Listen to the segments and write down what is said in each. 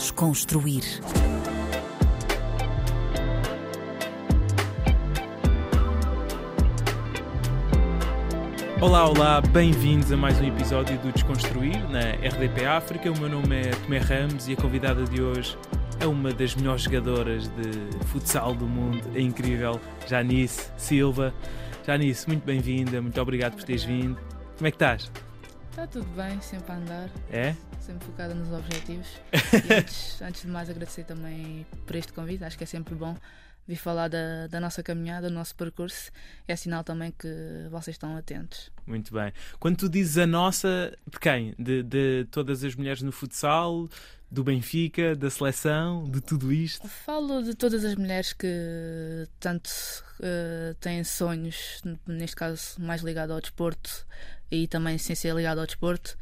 Desconstruir. Olá, olá, bem-vindos a mais um episódio do Desconstruir na RDP África. O meu nome é Tomé Ramos e a convidada de hoje é uma das melhores jogadoras de futsal do mundo, a incrível Janice Silva. Janice, muito bem-vinda, muito obrigado por teres vindo. Como é que estás? Está tudo bem, sempre a andar. É? Sempre focada nos objetivos. antes, antes de mais, agradecer também por este convite. Acho que é sempre bom vir falar da, da nossa caminhada, do nosso percurso. É sinal também que vocês estão atentos. Muito bem. Quando tu dizes a nossa, de quem? De, de todas as mulheres no futsal? Do Benfica? Da seleção? De tudo isto? Falo de todas as mulheres que tanto uh, têm sonhos, neste caso mais ligado ao desporto e também sem ser ligado ao desporto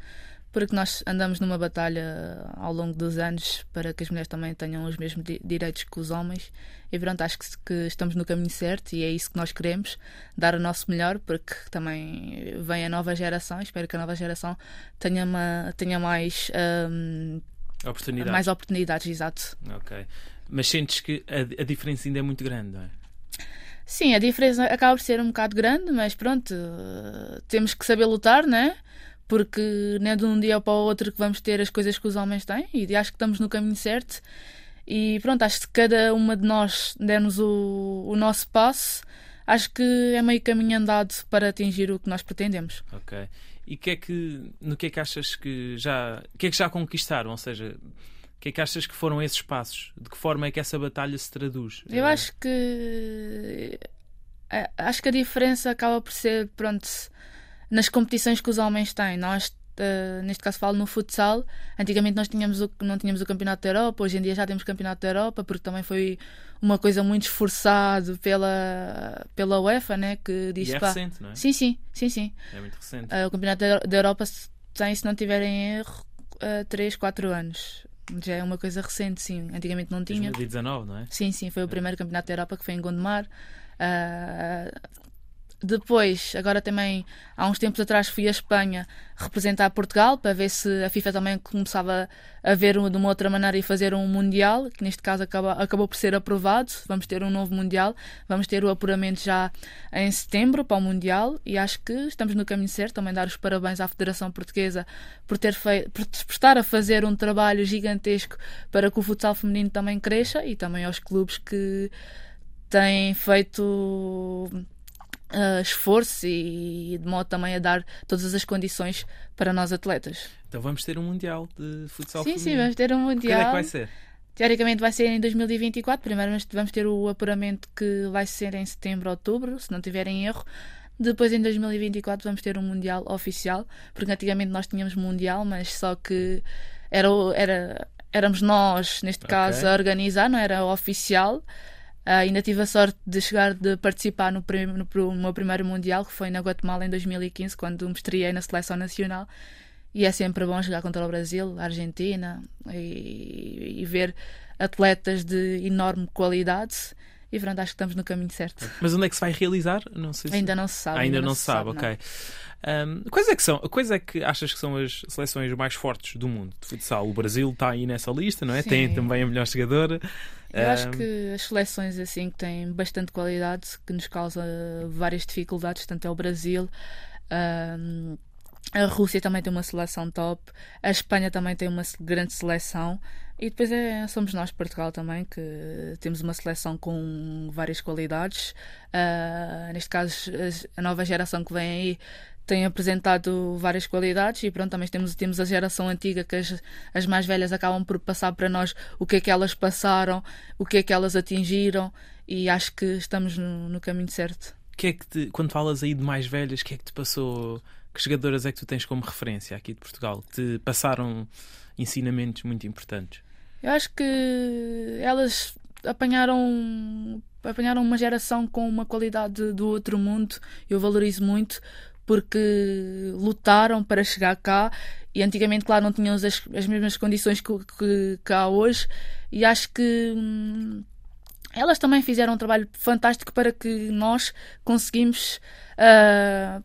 porque nós andamos numa batalha ao longo dos anos para que as mulheres também tenham os mesmos direitos que os homens. E pronto, acho que, estamos no caminho certo e é isso que nós queremos, dar o nosso melhor, porque também vem a nova geração. Espero que a nova geração tenha, uma, tenha mais, um, oportunidades. mais oportunidades. Exato. Ok. Mas sentes que a, a diferença ainda é muito grande, não é? Sim, a diferença acaba por ser um bocado grande, mas pronto, temos que saber lutar, porque não é de um dia para o outro que vamos ter as coisas que os homens têm e acho que estamos no caminho certo e pronto, acho que se cada uma de nós dermos o, o nosso passo acho que é meio caminho andado para atingir o que nós pretendemos. Ok. E que é que, no que é que achas que já, que é que já conquistaram? Ou seja, o que é que achas que foram esses passos? De que forma é que essa batalha se traduz? Eu acho que é, acho que a diferença acaba por ser, pronto, nas competições que os homens têm. Nós, uh, neste caso, falo no futsal. Antigamente nós tínhamos o, não tínhamos o Campeonato da Europa, hoje em dia já temos o Campeonato da Europa, porque também foi uma coisa muito esforçada pela, pela UEFA, né? Que diz, e é pá, recente, não é? Sim, sim, sim, sim. É muito recente. Uh, o Campeonato da, da Europa tem, se não tiverem erro, uh, 3, 4 anos. Já é uma coisa recente, sim. Antigamente não tinha. 2019, não é? Sim, sim. Foi o é. primeiro campeonato da Europa que foi em Gondomar. Uh, depois, agora também, há uns tempos atrás, fui à Espanha representar Portugal para ver se a FIFA também começava a ver de uma outra maneira e fazer um Mundial, que neste caso acaba, acabou por ser aprovado. Vamos ter um novo Mundial, vamos ter o apuramento já em setembro para o Mundial e acho que estamos no caminho certo. Também dar os parabéns à Federação Portuguesa por, ter feito, por estar a fazer um trabalho gigantesco para que o futsal feminino também cresça e também aos clubes que têm feito uh, esforço e de modo também a dar todas as condições para nós atletas. Então vamos ter um Mundial de futsal sim, feminino. Sim, vamos ter um Mundial. Quando é que vai ser? Teoricamente vai ser em 2024. Primeiro vamos ter o apuramento que vai ser em setembro, outubro, se não tiverem erro. Depois em 2024 vamos ter um Mundial oficial, porque antigamente nós tínhamos Mundial, mas só que era, era, éramos nós, neste caso, okay. a organizar, não era oficial. Uh, ainda tive a sorte de chegar de participar no, prim no, no, meu primeiro Mundial, que foi na Guatemala em 2015, quando me estreiei na seleção nacional. E é sempre bom jogar contra o Brasil, a Argentina e, e ver atletas de enorme qualidade. E pronto, acho que estamos no caminho certo. Mas onde é que se vai realizar? Não se... Ainda não se sabe. ainda, ainda, não, se sabe, sabe ok. Um, quais é que são? Quais é que achas que são as seleções mais fortes do mundo de futsal? O Brasil está aí nessa lista, não é? Sim. Tem também a melhor jogadora. Eu um... acho que as seleções assim que têm bastante qualidade, que nos causa várias dificuldades, tanto é o Brasil. Um, a Rússia também tem uma seleção top, a Espanha também tem uma grande seleção e depois é, somos nós, Portugal, também, que temos uma seleção com várias qualidades. Uh, neste caso, a nova geração que vem aí tem apresentado várias qualidades e pronto, também temos, temos a geração antiga que as, as mais velhas acabam por passar para nós o que é que elas passaram, o que é que elas atingiram e acho que estamos no, no caminho certo. Que é que te, quando falas aí de mais velhas, que é que te passou? Que jogadoras é que tu tens como referência aqui de Portugal? Que te passaram ensinamentos muito importantes? Eu acho que elas apanharam apanharam uma geração com uma qualidade do outro mundo. Eu valorizo muito porque lutaram para chegar cá e antigamente, claro, não tinham as, as mesmas condições que, que, que há hoje e acho que hum, elas também fizeram um trabalho fantástico para que nós conseguimos uh,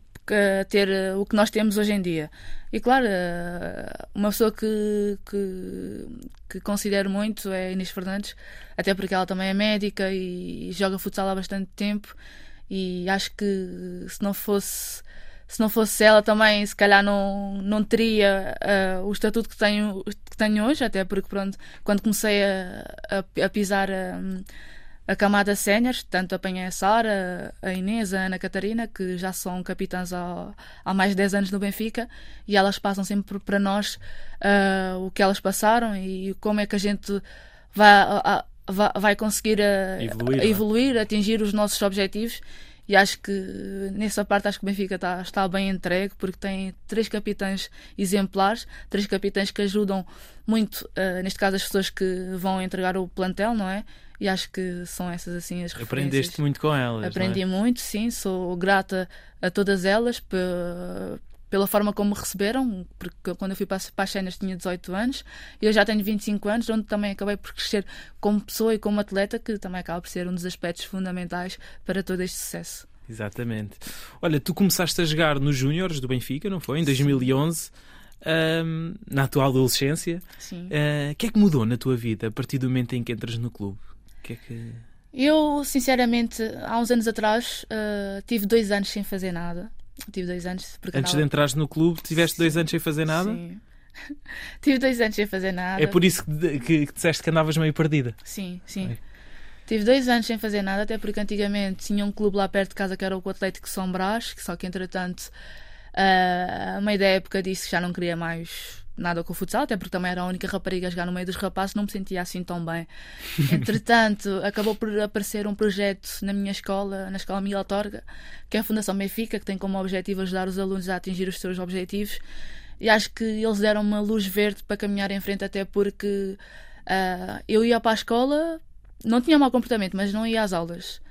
ter o que nós temos hoje em dia. E claro, uma pessoa que, que, que considero muito é Inês Fernandes, até porque ela também é médica e joga futsal há bastante tempo. E acho que se não fosse se não fosse ela também se calhar não, não teria uh, o estatuto que tenho, que tenho hoje, até porque pronto, quando comecei a, a, a pisar a, a camada sénior, tanto apanhei a Sara, a Inês, a Ana Catarina, que já são capitãs há, há mais de 10 anos no Benfica, e elas passam sempre para nós uh, o que elas passaram e como é que a gente vai, vai, vai conseguir evoluir, é? evoluir atingir os nossos objetivos e acho que nessa parte acho que o Benfica está, está bem entregue porque tem três capitães exemplares, três capitães que ajudam muito, uh, neste caso as pessoas que vão entregar o plantel, não é? E acho que são essas assim as referências. Aprendeste muito com elas. Aprendi é? muito, sim, sou grata a todas elas pela forma como me receberam, porque quando eu fui para, para as cenas tinha 18 anos eu já tenho 25 anos, onde também acabei por crescer como pessoa e como atleta, que também acaba por ser um dos aspectos fundamentais para todo este sucesso. Exatamente. Olha, tu começaste a jogar nos Júniores do Benfica, não foi? Em 2011. Um, na tua adolescência. Sim. Uh, o que é que mudou na tua vida a partir do momento em que entras no clube? que é que... Eu, sinceramente, há uns anos atrás, uh, tive dois anos sem fazer nada. Tive dois anos. Antes andava... de entrar no clube, tiveste Sim. dois anos sem fazer nada? Sim. tive dois anos sem fazer nada. É por isso que, que, que disseste que andavas meio perdida? Sim, sim. É. Tive dois anos sem fazer nada, até porque antigamente tinha um clube lá perto de casa que era o Atlético São Brás, que só que entretanto, uh, a meio da época disse que já não queria mais nada com o futsal, até porque também era a única rapariga a jogar no meio dos rapazes, não me sentia assim tão bem. Entretanto, acabou por aparecer um projeto na minha escola, na Escola Miguel Torga, que é a Fundação Benfica, que tem como objetivo ajudar os alunos a atingir os seus objetivos. E acho que eles deram uma luz verde para caminhar em frente, até porque uh, eu ia para a escola, não tinha mau comportamento, mas não ia às aulas.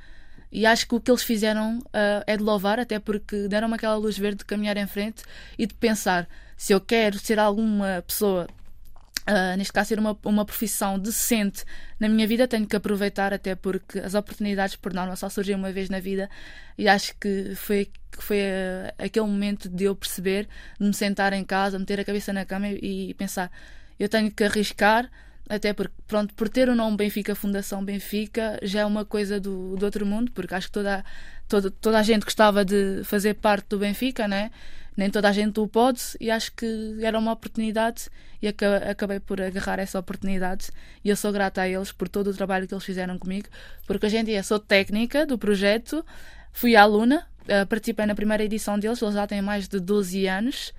E acho que o que eles fizeram uh, é de louvar, até porque deram-me aquela luz verde de caminhar em frente e de pensar: se eu quero ser alguma pessoa, uh, neste caso, ser uma, uma profissão decente na minha vida, tenho que aproveitar, até porque as oportunidades, por norma, só surgem uma vez na vida. E acho que foi, foi uh, aquele momento de eu perceber, de me sentar em casa, meter a cabeça na cama e, e pensar: eu tenho que arriscar até porque, pronto, por ter o nome Benfica, Fundação Benfica, já é uma coisa do, do outro mundo, porque acho que toda, toda, toda a gente gostava de fazer parte do Benfica, né? Nem toda a gente o pode, e acho que era uma oportunidade e acabei por agarrar essa oportunidade. E eu sou grata a eles por todo o trabalho que eles fizeram comigo, porque hoje em dia sou técnica do projeto, fui aluna, eh, participei na primeira edição deles, eles já têm mais de 12 anos.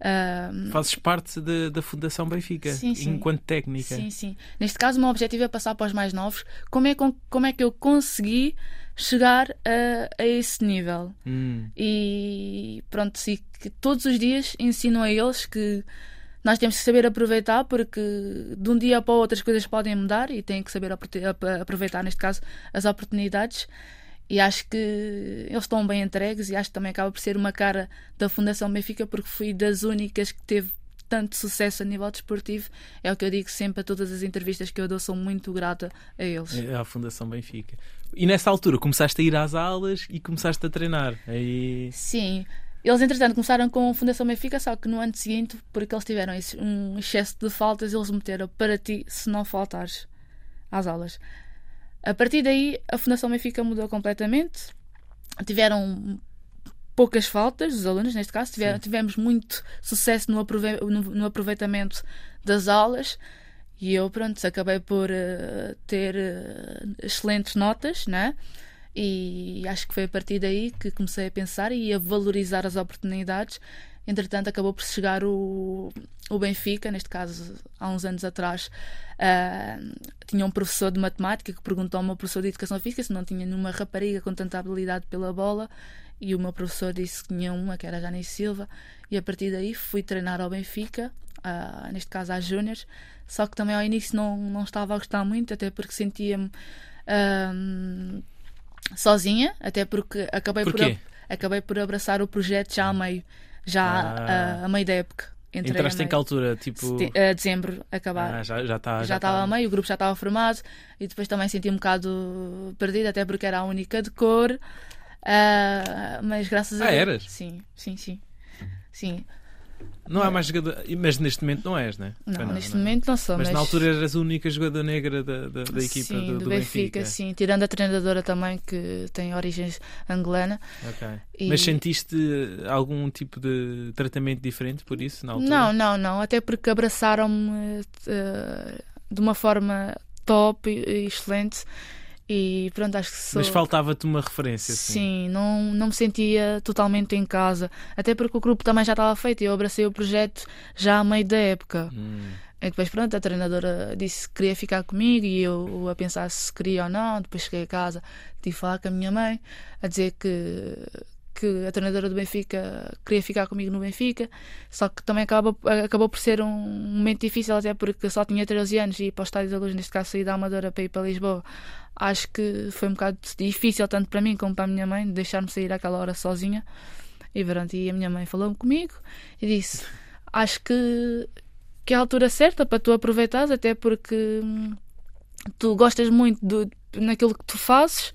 Uh, Fazes parte de, da Fundação Benfica, sim, sim. enquanto técnica. Sim, sim. Neste caso, o meu objetivo é passar para os mais novos. Como é, como é que eu consegui chegar a, a esse nível? Hum. E pronto, sim, que todos os dias ensino a eles que nós temos que saber aproveitar porque de um dia para o outro as coisas podem mudar e têm que saber aproveitar, neste caso, as oportunidades. E acho que eles estão bem entregues e acho que também acaba por ser uma cara da Fundação Benfica porque fui das únicas que teve tanto sucesso a nível desportivo. É o que eu digo sempre a todas as entrevistas que eu dou, sou muito grata a eles. É a Fundação Benfica. E nessa altura começaste a ir às aulas e começaste a treinar. Aí... Sim. Eles, entretanto, começaram com a Fundação Benfica, só que no ano seguinte, porque eles tiveram um excesso de faltas, eles meteram para ti se não faltares às aulas. A partir daí, a Fundação Benfica mudou completamente. Tiveram poucas faltas dos alunos, neste caso, tiveram, tivemos muito sucesso no, aprove no, no, aproveitamento das aulas e eu, pronto, acabei por uh, ter uh, excelentes notas, né? E acho que foi a partir daí que comecei a pensar e a valorizar as oportunidades Entretanto, acabou por chegar o, o Benfica, neste caso, há uns anos atrás, uh, tinha um professor de matemática que perguntou ao meu professor de educação física se não tinha nenhuma rapariga com tanta habilidade pela bola. E o meu professor disse que tinha uma, que era a Silva. E a partir daí fui treinar ao Benfica, uh, neste caso às Júniors. Só que também ao início não, não estava a gostar muito, até porque sentia-me uh, sozinha, até porque acabei por, por, acabei por abraçar o projeto já a meio já ah. a, a meio da época. Entrei Entraste em que altura? Tipo... Uh, dezembro, acabar. Ah, já, já, tá, já, estava tá. a meio, o grupo já estava formado e depois também senti um bocado perdido, até porque era a única de cor. Uh, mas graças a Ah, Deus. eras? Sim, sim, sim. Sim. Não há mais jogador. Mas neste momento não és, né? Não, Pois neste não. momento não sou, Mas, mas. na altura eras a única jogadora negra da, da, da equipa sim, do, do, do Benfica, sim. Tirando a treinadora também, que tem origens angolana. Ok. E- Mas sentiste algum tipo de tratamento diferente por isso na altura? Não, não, não. Até porque abraçaram-me eh, de uma forma top e excelente. E pronto, acho que sou. Mas faltava-te uma referência, assim. Sim, não, não me sentia totalmente em casa. Até porque o grupo também já estava feito e eu abracei o projeto já a meio da época. Hum. E depois, pronto, a treinadora disse que queria ficar comigo e eu a pensar se queria ou não. Depois cheguei a casa, tive a falar com a minha mãe, a dizer que, que a treinadora do Benfica queria ficar comigo no Benfica. Só que também acabou, acabou por ser um momento difícil, até porque só tinha 13 anos e ir para o Estádio da Luz, neste caso sair da Amadora para ir para Lisboa. Acho que foi um bocado difícil, tanto para mim como para a minha mãe, deixar-me sair àquela hora sozinha. E, pronto, e a minha mãe falou comigo e disse: Acho que que é a altura certa para tu aproveitares, até porque hum, tu gostas muito do, naquilo que tu fazes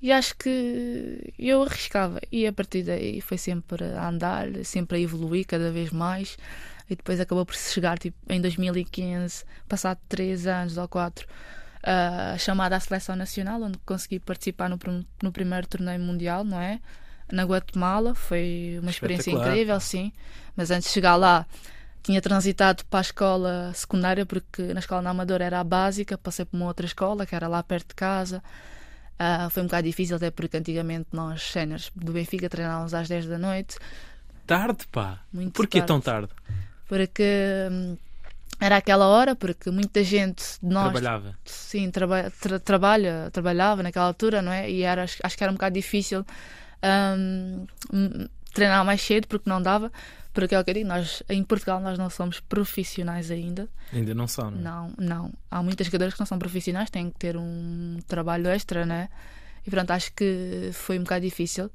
e acho que eu arriscava. E a partir daí foi sempre a andar, sempre a evoluir cada vez mais. E depois acabou por se chegar tipo, em 2015, passado 3 anos ou 4, a chamada à seleção nacional, onde consegui participar no, no primeiro torneio mundial, não é? Na Guatemala, foi uma experiência incrível, sim. Mas antes de chegar lá, tinha transitado para a escola secundária, porque na escola na Amadora era a básica, passei para uma outra escola, que era lá perto de casa. Ah, foi um bocado difícil, até porque antigamente nós, séniores do Benfica, treinávamos às 10 da noite. Tarde, pá. Muito Porquê tarde. tão tarde? Porque hum, era aquela hora, porque muita gente de nós Trabalhava. sim, traba tra- trabalha, trabalhava naquela altura, não é? E era, acho acho que era um bocado difícil hum, hum, treinar mais cedo, porque não dava. Porque é o que eu digo, nós, em Portugal nós não somos profissionais ainda. Ainda não são, não é? Não, não. Há muitas jogadoras que não são profissionais, têm que ter um trabalho extra, né? E pronto, acho que foi um bocado difícil,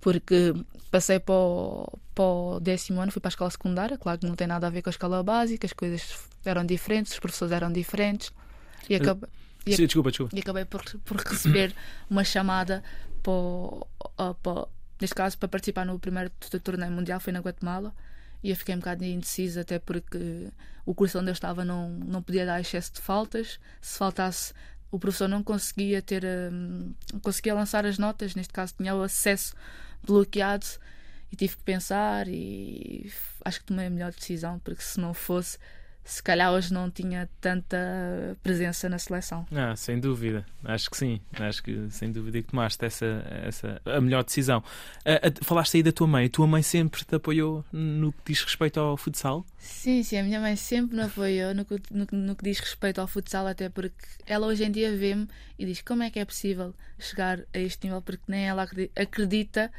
porque passei para o, para o décimo ano, fui para a escola secundária, claro que não tem nada a ver com a escola básica, as coisas eram diferentes, os professores eram diferentes, e acabei, e Sim, desculpa, desculpa. e acabei por, por receber uma chamada para, para- neste caso para participar no primeiro torneio mundial foi na Guatemala e eu fiquei um bocado indecisa até porque o curso onde eu estava não, não podia dar excesso de faltas. Se faltasse o professor não conseguia ter não conseguia lançar as notas neste caso tinha o acesso bloqueado e tive que pensar e acho que tomei a melhor decisão porque se não fosse se calhar hoje não tinha tanta presença na seleção Ah, sem dúvida. Acho que sim. Acho que sem dúvida que tomaste essa, essa a melhor decisão. Ah, ah, falaste aí da tua mãe. A tua mãe sempre te apoiou no que diz respeito ao futsal? Sim, sim, a minha mãe sempre me apoiou no que, no, no que diz respeito ao futsal, até porque ela hoje em dia vê-me e diz como é que é possível chegar a este nível, porque nem ela acredi- acredita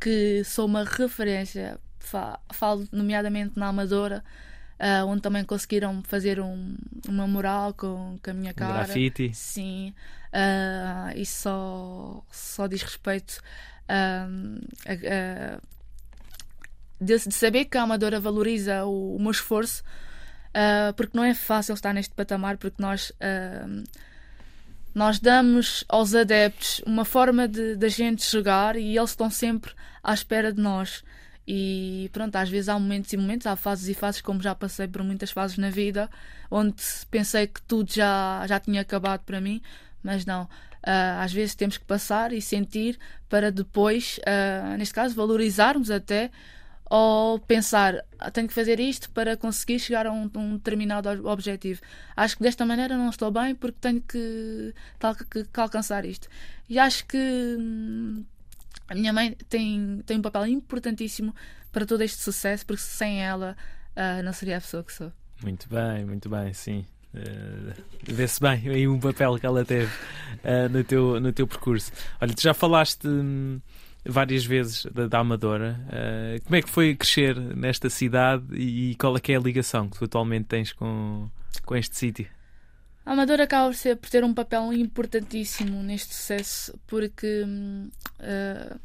que sou uma referência. Fa- Falo, nomeadamente na Amadora, ah, onde também conseguiram fazer um, uma mural com, com a minha cara. Grafite? Sim, ah, e só, só diz respeito ah, a- a- de, de saber que a Amadora valoriza o, o meu esforço, ah, porque não é fácil estar neste patamar, porque nós. ah, nós damos aos adeptos uma forma de da gente jogar e eles estão sempre à espera de nós. E pronto, às vezes há momentos e momentos, há fases e fases, como já passei por muitas fases na vida, onde pensei que tudo já, já tinha acabado para mim, mas não. Ah, às vezes temos que passar e sentir para depois, ah, neste caso, valorizarmos até ou pensar, "Ah, tenho que fazer isto para conseguir chegar a um, um determinado ob- objetivo. Acho que desta maneira não estou bem porque tenho que, que, que alcançar isto. E acho que hum, a minha mãe tem, tem um papel importantíssimo para todo este sucesso, porque sem ela ah, não seria a pessoa que sou. Muito bem, muito bem, sim. Eh, Vê-se bem aí um papel que ela teve eh, no, teu, no teu percurso. Olha, tu já falaste hum, várias vezes da, da Amadora. Eh, como é que foi crescer nesta cidade e, qual é que é a ligação que tu atualmente tens com, com este sítio? A Amadora acaba por, ter um papel importantíssimo neste sucesso, porque ah,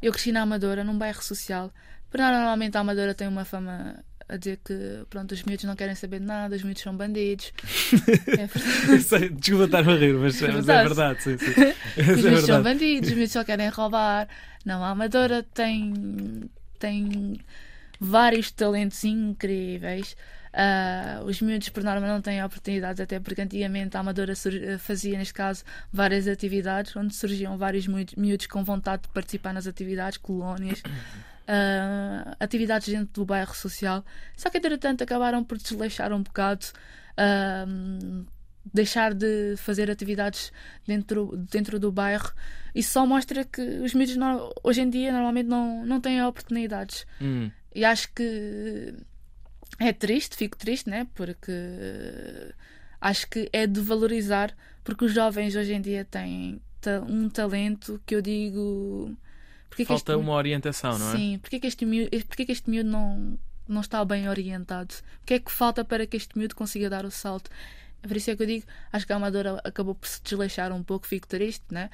eu cresci na Amadora, num bairro social. Normalmente a Amadora tem uma fama a dizer que pronto, os miúdos não querem saber de nada, os miúdos são bandidos. é verdade. Desculpa estar a rir, mas é, mas é verdade. Sim, sim. os miúdos é são bandidos, os miúdos só querem roubar. Não, a Amadora tem, tem vários talentos incríveis. Uh, os miúdos, por norma, não têm oportunidades, até porque antigamente a Amadora fazia, neste caso, várias atividades, onde surgiam vários miúdos com vontade de participar nas atividades, colónias. Uh, atividades dentro do bairro social, só que entretanto acabaram por desleixar um bocado, uh, deixar de fazer atividades dentro, dentro do bairro. Isso só mostra que os miúdos hoje em dia normalmente não, não têm oportunidades. Hum. E acho que é triste, fico triste, né? Porque acho que é de valorizar, porque os jovens hoje em dia têm um talento que eu digo. Porque Falta este, uma orientação, não é? Sim, porque que este miúdo, porque que este miúdo não, não está bem orientado? O que é que falta para que este miúdo consiga dar o salto? É por isso é que eu digo, acho que a Amadora acabou por se desleixar um pouco, fico triste, né?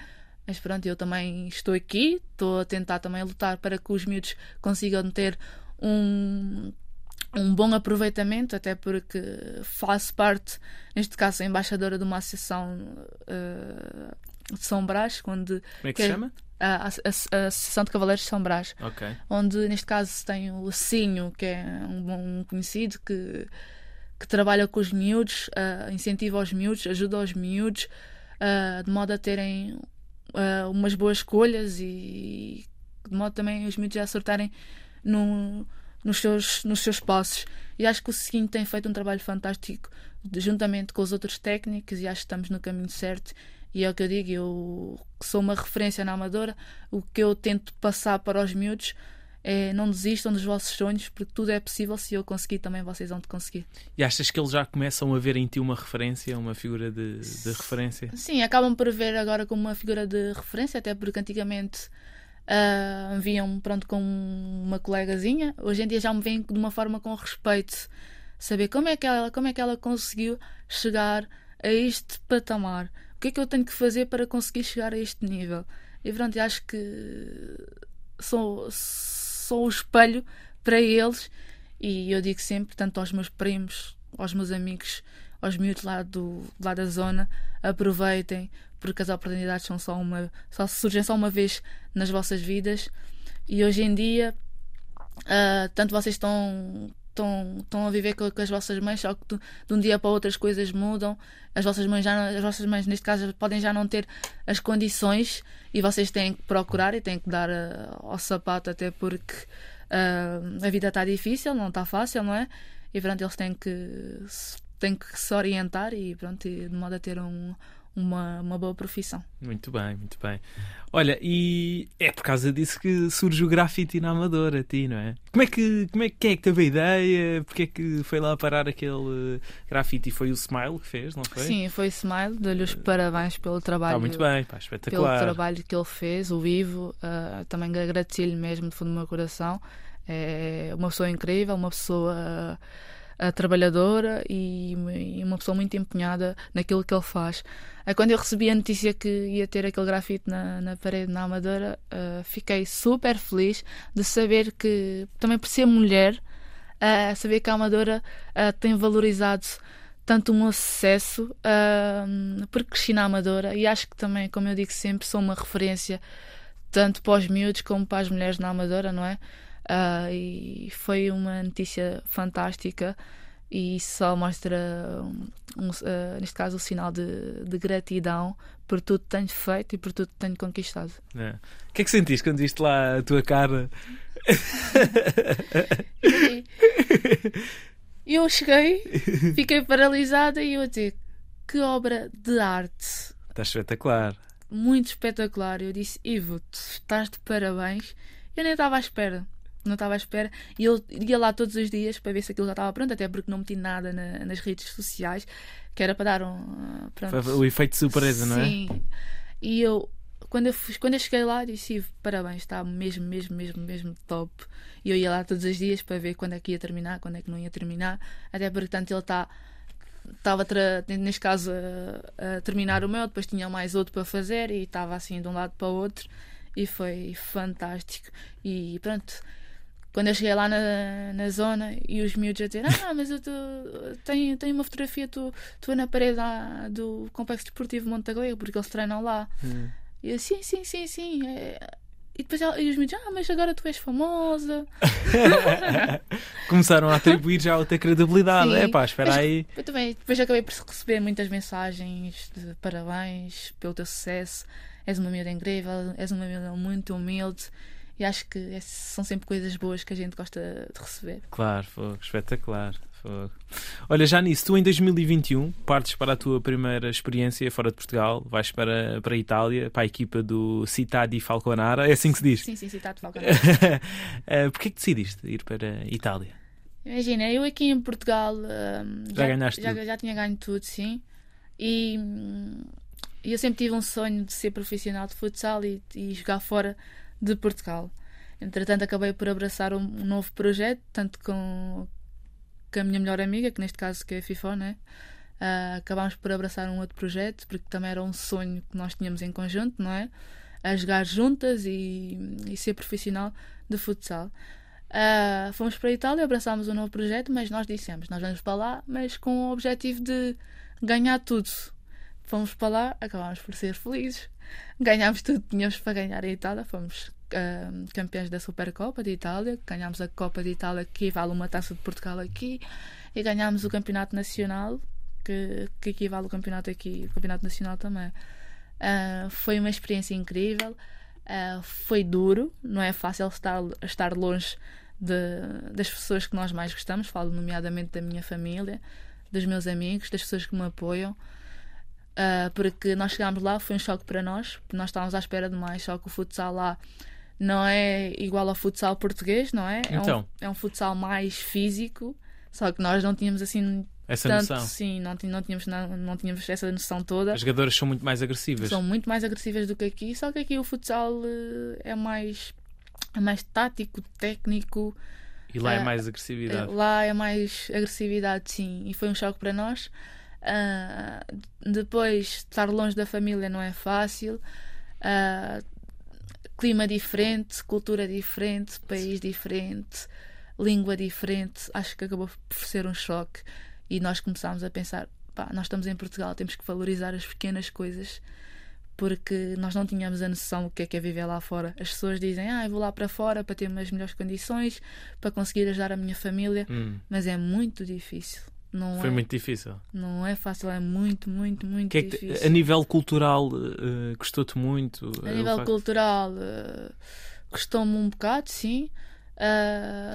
Mas pronto, eu também estou aqui, estou a tentar também lutar para que os miúdos consigam ter um um bom aproveitamento, até porque faço parte, neste caso, embaixadora de uma associação uh, de São Brás, onde. Como é que, que se chama? A, a, a, Associação de Cavaleiros de São Brás, okay. onde neste caso tem o Cinho, que é um bom conhecido, que, que trabalha com os miúdos, uh, incentiva os miúdos, ajuda os miúdos, uh, de modo a terem umas boas escolhas e de modo também os miúdos a acertarem no, nos seus, nos seus passos. E acho que o seguinte tem feito um trabalho fantástico juntamente com os outros técnicos e acho que estamos no caminho certo. E é o que eu digo, eu sou uma referência na Amadora, o que eu tento passar para os miúdos é não desistam dos vossos sonhos, porque tudo é possível. Se eu conseguir, também vocês vão de conseguir. E achas que eles já começam a ver em ti uma referência, uma figura de, de referência? Sim, acabam por ver agora como uma figura de referência, até porque antigamente uh, viam pronto com uma colegazinha. Hoje em dia já me veem de uma forma com respeito, saber como é que ela, como é que ela conseguiu chegar a este patamar. O que é que eu tenho que fazer para conseguir chegar a este nível? E pronto, acho que sou, sou o espelho para eles e eu digo sempre, tanto aos meus primos, aos meus amigos, aos miúdos lá, do, lá da zona, aproveitem, porque as oportunidades são só uma, só surgem só uma vez nas vossas vidas e hoje em dia uh, tanto vocês estão estão, a viver com, com, as vossas mães, só que de, de um dia para outro as coisas mudam. As vossas mães já as vossas mães neste caso podem já não ter as condições e vocês têm que procurar e têm que dar uh, ao sapato até porque uh, a vida está difícil, não está fácil, não é? E pronto, eles têm que têm que se orientar e pronto, de modo a ter um uma, uma boa profissão. Muito bem, muito bem. Olha, e é por causa disso que surge o grafite na Amadora, a ti, não é? Como é que, como é, quem é que teve a ideia? Porque é que foi lá parar aquele grafite? Foi o Smile que fez, não foi? Sim, foi o Smile. Dou-lhe os parabéns pelo trabalho. Está muito bem, pá, espetacular. Pelo trabalho que ele fez, o vivo. Uh, também agradeci-lhe mesmo de fundo do meu coração. É uma pessoa incrível, uma pessoa. Uh, uh, trabalhadora e, e, uma pessoa muito empenhada naquilo que ele faz. Uh, quando eu recebi a notícia que ia ter aquele grafite na, na parede na Amadora, uh, fiquei super feliz de saber que, também por ser mulher, uh, saber que a Amadora tem valorizado tanto o meu sucesso, uh, cresci na Amadora e acho que também, como eu digo sempre, sou uma referência tanto para os miúdos como para as mulheres na Amadora, não é? Uh, e foi uma notícia fantástica e só mostra, um, uh, neste caso, o sinal de, de, gratidão por tudo que tenho feito e por tudo que tenho conquistado. É. O que é que sentiste quando viste lá a tua cara? eu cheguei, fiquei paralisada e eu disse que obra de arte. Está espetacular. Muito espetacular. Eu disse, Ivo, estás de parabéns. Eu nem estava à espera não estava à espera. E eu ia lá todos os dias para ver se aquilo já estava pronto, até porque não meti nada na, nas redes sociais, que era para dar um. Pronto. O efeito de surpresa, Sim. não é? Sim. E eu, quando eu, quando eu cheguei lá, disse: parabéns, está mesmo, mesmo, mesmo, mesmo top. E eu ia lá todos os dias para ver quando é que ia terminar, quando é que não ia terminar, até porque tanto ele está. Estava, neste caso, a, a terminar o meu, depois tinha mais outro para fazer e estava assim de um lado para o outro e foi fantástico. E pronto, quando eu cheguei lá na, na zona e os miúdos a dizer: Ah, mas eu tô, tenho, tenho uma fotografia tu, tu na parede lá do Complexo Desportivo Montaglego, porque eles treinam lá. Hum. E eu, sim, sim, sim, sim. é." E depois ela- e os miúdos: Ah, mas agora tu és famosa. Começaram a atribuir já outra credibilidade. É pá, espera Mas- aí. Eu também, depois acabei por receber muitas mensagens de parabéns pelo teu sucesso. És uma miúda incrível, és uma miúda muito humilde. E acho que é- são sempre coisas boas que a gente gosta de receber. Claro, fogo, espetacular. Fogo. Olha, já nisso, tu em 2021 partes para a tua primeira experiência fora de Portugal, vais para, para a Itália, para a equipa do Città Falconara, é assim que se diz? Sim, sim, de falcão. uh, Porquê que decidiste ir para a Itália? Imagina, eu aqui em Portugal hum, Já ganhaste já, tudo. já tinha ganho tudo, sim. E hum, eu sempre tive um sonho de ser profissional de futsal e, e jogar fora de Portugal. Entretanto, acabei por abraçar um, novo projeto, tanto com, com a minha melhor amiga, que neste caso que é a FIFO, né? Ah, acabámos por abraçar um outro projeto, porque também era um sonho que nós tínhamos em conjunto, não é? A jogar juntas e, e ser profissional de futsal. Ah, fomos para a Itália, abraçámos um novo projeto, mas nós dissemos: nós vamos para lá, mas com o objetivo de ganhar tudo. Fomos para lá, acabámos por ser felizes, ganhámos tudo que tínhamos para ganhar em Itália, fomos ah, campeões da Supercopa de Itália, ganhámos a Copa de Itália, que equivale uma taça de Portugal aqui, e ganhámos o Campeonato Nacional, que, que equivale ao campeonato aqui, o Campeonato Nacional também. Ah, foi uma experiência incrível. Ah, foi duro, não é fácil estar, estar longe de- das pessoas que nós mais gostamos, falo nomeadamente da minha família, dos meus amigos, das pessoas que me apoiam. Ah, porque nós chegámos lá, foi um choque para nós, porque nós estávamos à espera de mais, só que o futsal lá não é igual ao futsal português, não é? É um- Então. é um futsal mais físico, só que nós não tínhamos assim Essa tanto, noção. sim, não, tí- não, tínhamos, não, não tínhamos essa noção toda. As jogadoras são muito mais agressivas. São muito mais agressivas do que aqui, só que aqui o futsal eh, é mais, é mais tático, técnico, E lá é Ah, mais eh, agressividade. lá é mais agressividade, sim, e foi um choque para nós. Ah, depois, estar longe da família não é fácil. Ah, clima diferente, cultura diferente, país diferente, língua diferente. Acho que acabou por ser um choque. E nós começámos a pensar: pá, nós estamos em Portugal, temos que valorizar as pequenas coisas. Porque nós não tínhamos a noção do que é que é viver lá fora. As pessoas dizem, ah, eu vou lá para fora para ter umas melhores condições, para conseguir ajudar a minha família. Hum, Mas é muito difícil. Não, foi é, muito difícil. não é fácil, é muito, muito, muito é te- difícil. a nível cultural eh, custou-te muito? A eh, nível facto- cultural, eh, custou-me um bocado, sim.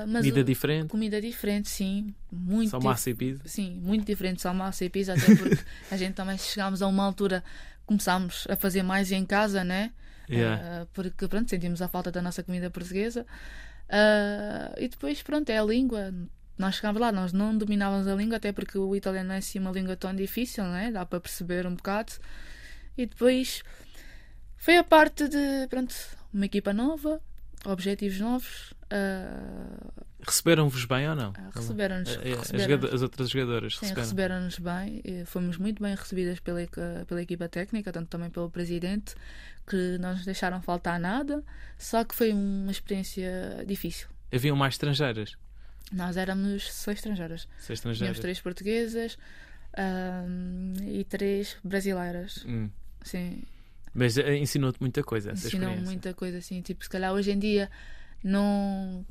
Mas Comida o- diferente? comida diferente, sim. Muito massa e pizza? Sim, muito diferente só massa e pizza, até porque a gente também chegámos a uma altura, começámos a fazer mais em casa, né? Yeah. Ah, porque pronto, sentimos a falta da nossa comida portuguesa. Ah, e depois, pronto, é a língua. Nós chegámos lá, nós não dominávamos a língua, até porque o italiano é assim uma língua tão difícil, né? Dá para perceber um bocado. E depois foi a parte de, pronto, uma equipa nova, objetivos novos. ah, Receberam-vos bem ou não? ah, receberam-nos. As, receberam-nos- joga- as outras jogadoras Sim, receberam. receberam-nos bem, fomos muito bem recebidas pela, pela equipa técnica, tanto também pelo presidente, que não nos deixaram faltar nada, só que foi uma experiência difícil. Haviam mais estrangeiras? Nós éramos seis estrangeiras, Seis tínhamos estrangeiras? três portuguesas e três brasileiras. Hum. Sim, Mas eh, ensinou-te muita coisa experiência. muita coisa assim, tipo, se calhar hoje em dia não,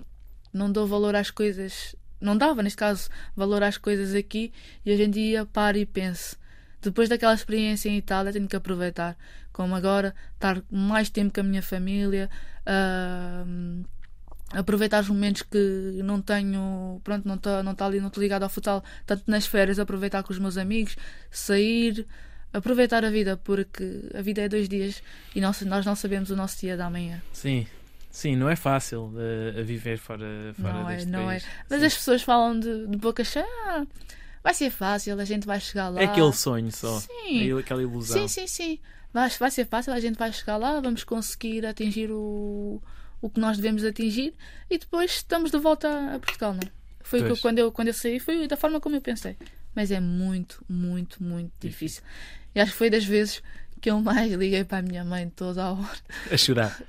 não dou valor às coisas, não dava neste caso valor às coisas aqui e hoje em dia paro e penso. Depois daquela experiência em Itália, tenho que aproveitar. Como agora, estar mais tempo com a minha família, ahm, aproveitar os momentos que não tenho, pronto, não estou não tá ali, não estou ligado ao futsal, tanto nas férias, aproveitar com os meus amigos, sair, aproveitar a vida, porque a vida é dois dias e nós, nós não sabemos o nosso dia da manhã. Sim, sim, não é fácil a viver fora, fora Não é, deste não país. Mas Sim. as pessoas falam de, de boca cheia, ah, vai ser fácil, a gente vai chegar lá. É aquele sonho só, Sim. é aquela ilusão. Sim, sim, sim. Vai, vai ser fácil, a gente vai chegar lá, vamos conseguir atingir o, o que nós devemos atingir e depois estamos de volta a Portugal, não? é? Foi o que eu- quando, eu, quando eu saí, foi da forma como eu pensei. Mas é muito, muito, muito difícil. E acho que foi das vezes que eu mais liguei para a minha mãe toda a hora. A chorar.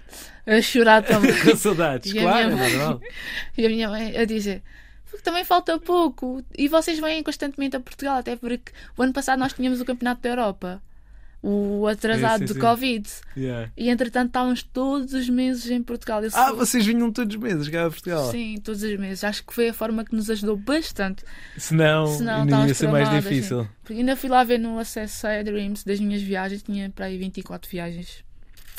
A chorar também. Com saudades, E claro, é mãe- normal. E a minha mãe a dizer. "Porque Também falta pouco. E vocês vêm constantemente a Portugal, até porque o ano passado nós tínhamos o Campeonato da Europa, o atrasado Sim, sim, de sim. Covid. Yeah. E entretanto estávamos todos os meses em Portugal. Eu Ah, sou- vocês vinham todos os meses cá a Portugal. Sim, todos os meses. Acho que foi a forma que nos ajudou bastante. Senão, Senão ainda ia ser mais difícil. sim. Porque ainda fui lá ver no Acesso a Dreams das minhas viagens, tinha para aí 24 viagens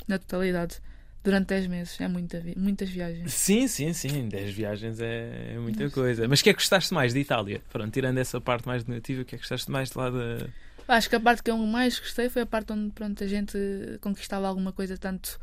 na totalidade. Durante 10 meses. É muita, muitas viagens. Sim, sim, sim. 10 viagens é, é muita coisa. Mas o que é que gostaste mais de Itália? Pronto, tirando essa parte mais negativa, o que é que gostaste mais de lá da. Acho que a parte que eu mais gostei foi a parte onde pronto, a gente conquistava alguma coisa, tanto.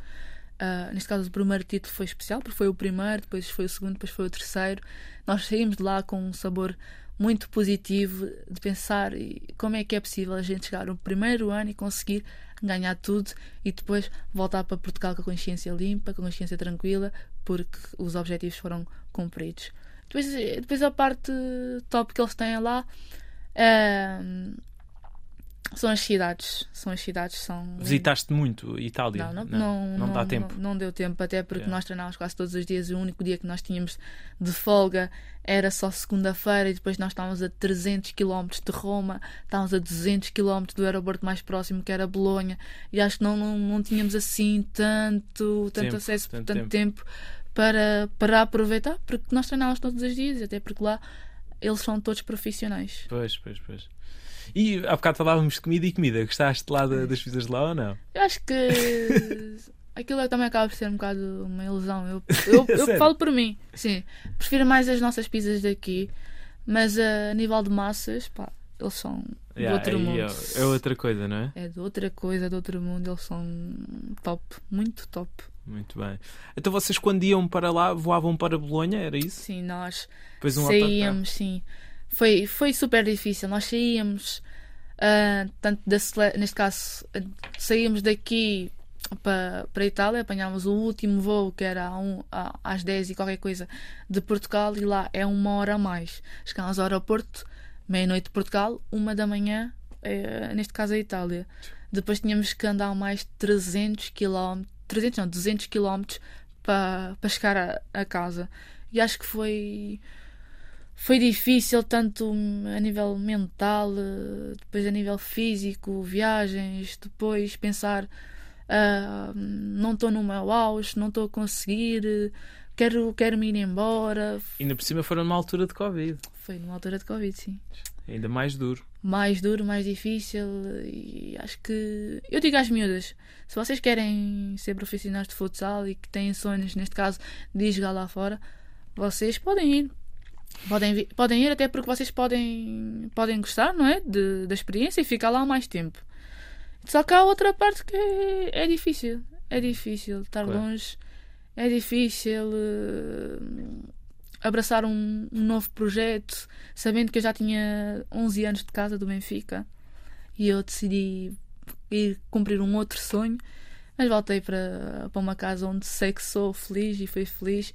ah, neste caso, o primeiro título foi especial, porque foi o primeiro, depois foi o segundo, depois foi o terceiro. Nós saímos de lá com um sabor muito positivo de pensar como é que é possível a gente chegar no primeiro ano e conseguir ganhar tudo e depois voltar para Portugal com a consciência limpa, com a consciência tranquila, porque os objetivos foram cumpridos. Depois, depois a parte top que eles têm lá. ah, são as cidades. São as cidades. São Visitaste muito Itália? não, não, não, não dá não- tempo. Não, não deu tempo, até porque Yeah. nós treinávamos quase todos os dias e o único dia que nós tínhamos de folga era só segunda-feira e depois nós estávamos a 300 km de Roma, estávamos a 200 km do aeroporto mais próximo que era Bolonha e acho que não, não, não tínhamos assim tanto, tanto Tempo, acesso, tanto tanto tempo, para, para aproveitar, porque nós treinávamos todos os dias, até porque lá eles são todos profissionais. Pois, pois, pois. E há bocado falávamos de comida e comida. Gostaste lá da- das pizzas de lá ou não? Eu acho que aquilo também acaba por ser um bocado uma ilusão. Eu, eu, eu Sério? falo por mim, sim. Prefiro mais as nossas pizzas daqui, mas a nível de massas, pá, eles são Yeah, do outro mundo. é, é outra coisa, não é? É de outra coisa, de outro mundo. Eles são top, muito top. Muito bem. Então vocês quando iam para lá voavam para Bolonha, era isso? Sim, nós um saíamos, sim. Foi, foi super difícil. Nós saíamos, ah, tanto da, Sele- neste caso, saíamos daqui para, para a Itália, apanhámos o último voo que era a um- a- às 10 e qualquer coisa de Portugal, e lá é uma hora a mais. Chegámos ao aeroporto, meia-noite de Portugal, uma da manhã, eh, neste caso a Itália. Depois tínhamos que andar mais 300 km, 300 não, 200 km para, para chegar a, a casa. E acho que foi foi difícil tanto a nível mental, eh, depois a nível físico, viagens, depois pensar ah, não estou no meu auge, não estou a conseguir, eh, quero, quero me ir embora. Ainda por cima foram numa altura de Covid. Foi numa altura de Covid, sim. Ainda mais duro. Mais duro, mais difícil e acho que eu digo às miúdas, se vocês querem ser profissionais de futsal e que têm sonhos, neste caso, de jogar lá fora, vocês podem ir. Podem, podem ir até porque vocês podem, podem gostar, não é? De, da experiência e ficar lá mais tempo. Só que há outra parte que é, é difícil. É difícil estar Claro. longe. É difícil eh, abraçar um, um novo projeto, sabendo que eu já tinha 11 anos de casa do Benfica e eu decidi ir cumprir um outro sonho. Mas voltei para, para uma casa onde sei que sou feliz e fui feliz